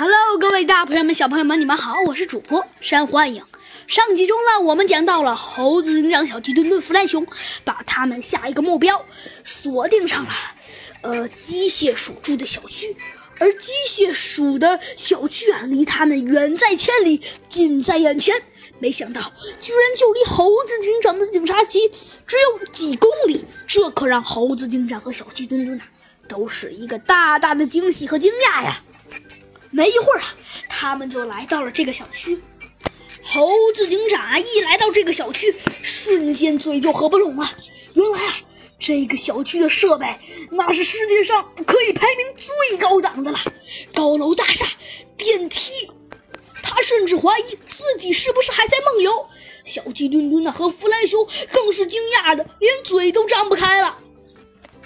Hello，各位大朋友们、小朋友们，你们好，我是主播山幻影。上集中呢，我们讲到了猴子警长、小鸡墩墩、弗兰熊，把他们下一个目标锁定上了，呃，机械鼠住的小区。而机械鼠的小区啊，离他们远在千里，近在眼前。没想到，居然就离猴子警长的警察局只有几公里，这可让猴子警长和小鸡墩墩呐，都是一个大大的惊喜和惊讶呀！没一会儿啊，他们就来到了这个小区。猴子警长一来到这个小区，瞬间嘴就合不拢了。原来啊，这个小区的设备那是世界上可以排名最高档的了，高楼大厦、电梯。他甚至怀疑自己是不是还在梦游。小鸡墩墩呢和弗兰熊更是惊讶的连嘴都张不开了。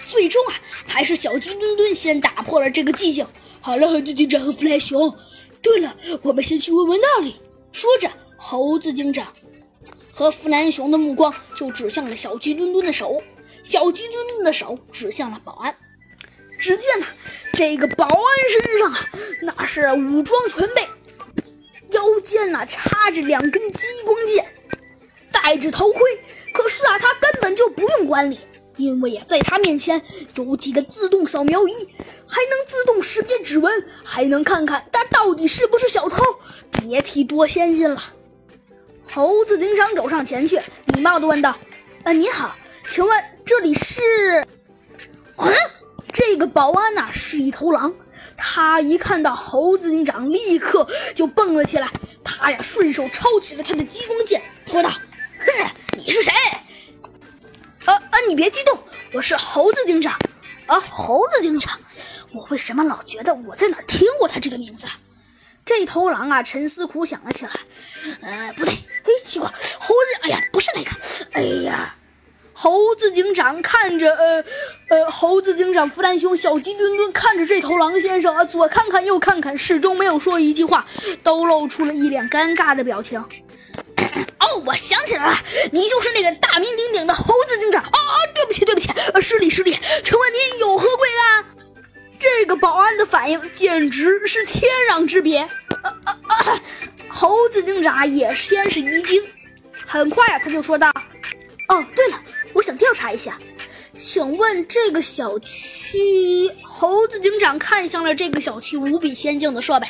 最终啊，还是小鸡墩墩先打破了这个寂静。好了，猴子警长和弗兰熊。对了，我们先去问问那里。说着，猴子警长和弗兰熊的目光就指向了小鸡墩墩的手，小鸡墩墩的手指向了保安。只见呐，这个保安身上啊，那是武装全备，腰间呐插着两根激光剑，戴着头盔。可是啊，他根本就不用管理。因为呀，在他面前有几个自动扫描仪，还能自动识别指纹，还能看看他到底是不是小偷，别提多先进了。猴子警长走上前去，礼貌地问道：“呃，你好，请问这里是？”嗯，这个保安呐是一头狼，他一看到猴子警长，立刻就蹦了起来。他呀顺手抄起了他的激光剑，说道：“哼，你是谁？”你别激动，我是猴子警长。啊，猴子警长，我为什么老觉得我在哪听过他这个名字？这头狼啊，沉思苦想了起来。呃，不对，哎，奇怪，猴子，哎呀，不是那个。哎呀，猴子警长看着，呃呃，猴子警长弗兰熊、小鸡墩墩看着这头狼先生啊，左看看右看看，始终没有说一句话，都露出了一脸尴尬的表情。哦，我想起来了，你就是那个大名鼎鼎的猴子警长。哦哦，对不起，对不起，失礼失礼。请问您有何贵干？这个保安的反应简直是天壤之别。啊啊啊！猴子警长也先是一惊，很快啊，他就说道：“哦，对了，我想调查一下，请问这个小区……”猴子警长看向了这个小区无比先进的设备。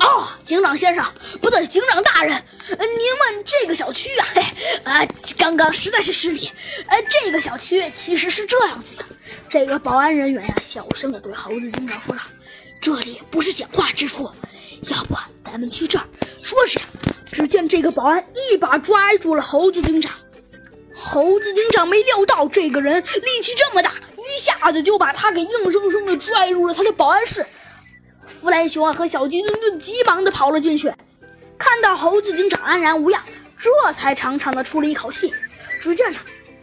哦，警长先生，不对，警长大人，您问这个小区啊？嘿，啊，刚刚实在是失礼。呃，这个小区其实是这样子的。这个保安人员呀，小声的对猴子警长说道：“这里不是讲话之处，要不咱们去这儿。”说着，只见这个保安一把抓住了猴子警长。猴子警长没料到这个人力气这么大，一下子就把他给硬生生的拽入了他的保安室。弗兰熊啊和小鸡墩墩急忙的跑了进去，看到猴子警长安然无恙，这才长长的出了一口气。只见呢，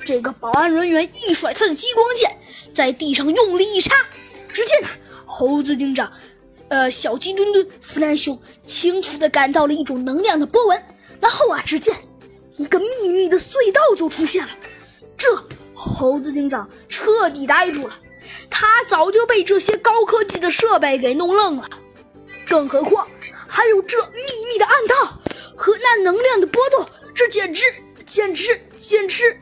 这个保安人员一甩他的激光剑，在地上用力一插，只见呢，猴子警长、呃小鸡墩墩、弗兰熊清楚的感到了一种能量的波纹。然后啊，只见一个秘密的隧道就出现了，这猴子警长彻底呆住了。他早就被这些高科技的设备给弄愣了，更何况还有这秘密的暗道和那能量的波动，这简直、简直、简直……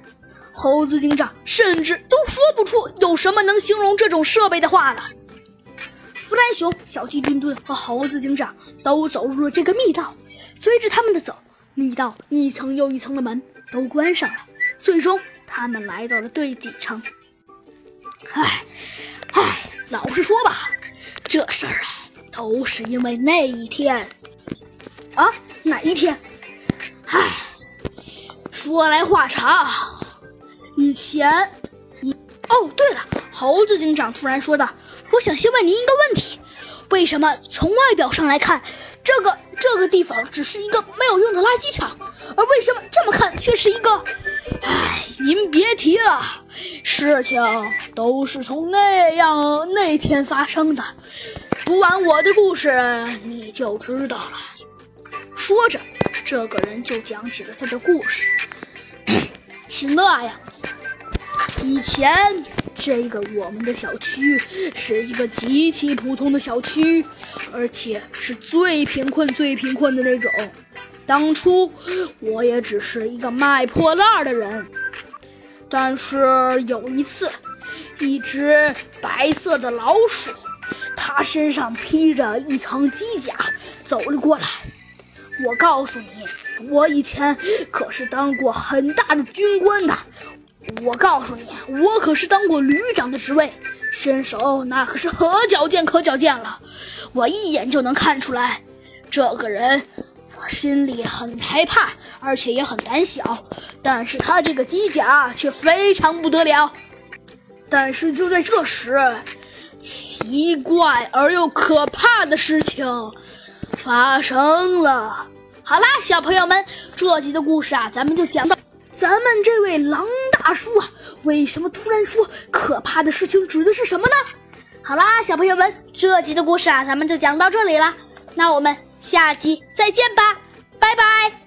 猴子警长甚至都说不出有什么能形容这种设备的话了。弗兰熊、小鸡墩墩和猴子警长都走入了这个密道，随着他们的走，密道一层又一层的门都关上了，最终他们来到了最底层。唉，老实说吧，这事儿啊，都是因为那一天。啊，哪一天？唉，说来话长。以前，你……哦，对了，猴子警长突然说道：“我想先问您一个问题，为什么从外表上来看，这个这个地方只是一个没有用的垃圾场，而为什么这么看却是一个……唉，您别提了。”事情都是从那样那天发生的，读完我的故事你就知道了。说着，这个人就讲起了他的故事。是那样子，以前这个我们的小区是一个极其普通的小区，而且是最贫困、最贫困的那种。当初我也只是一个卖破烂的人，但是有一次，一只白色的老鼠，它身上披着一层机甲走了过来。我告诉你，我以前可是当过很大的军官的。我告诉你，我可是当过旅长的职位，身手那可是可矫健可矫健了。我一眼就能看出来，这个人。我心里很害怕，而且也很胆小，但是他这个机甲却非常不得了。但是就在这时，奇怪而又可怕的事情发生了。好啦，小朋友们，这集的故事啊，咱们就讲到。咱们这位狼大叔啊，为什么突然说可怕的事情指的是什么呢？好啦，小朋友们，这集的故事啊，咱们就讲到这里了。那我们。下期再见吧，拜拜。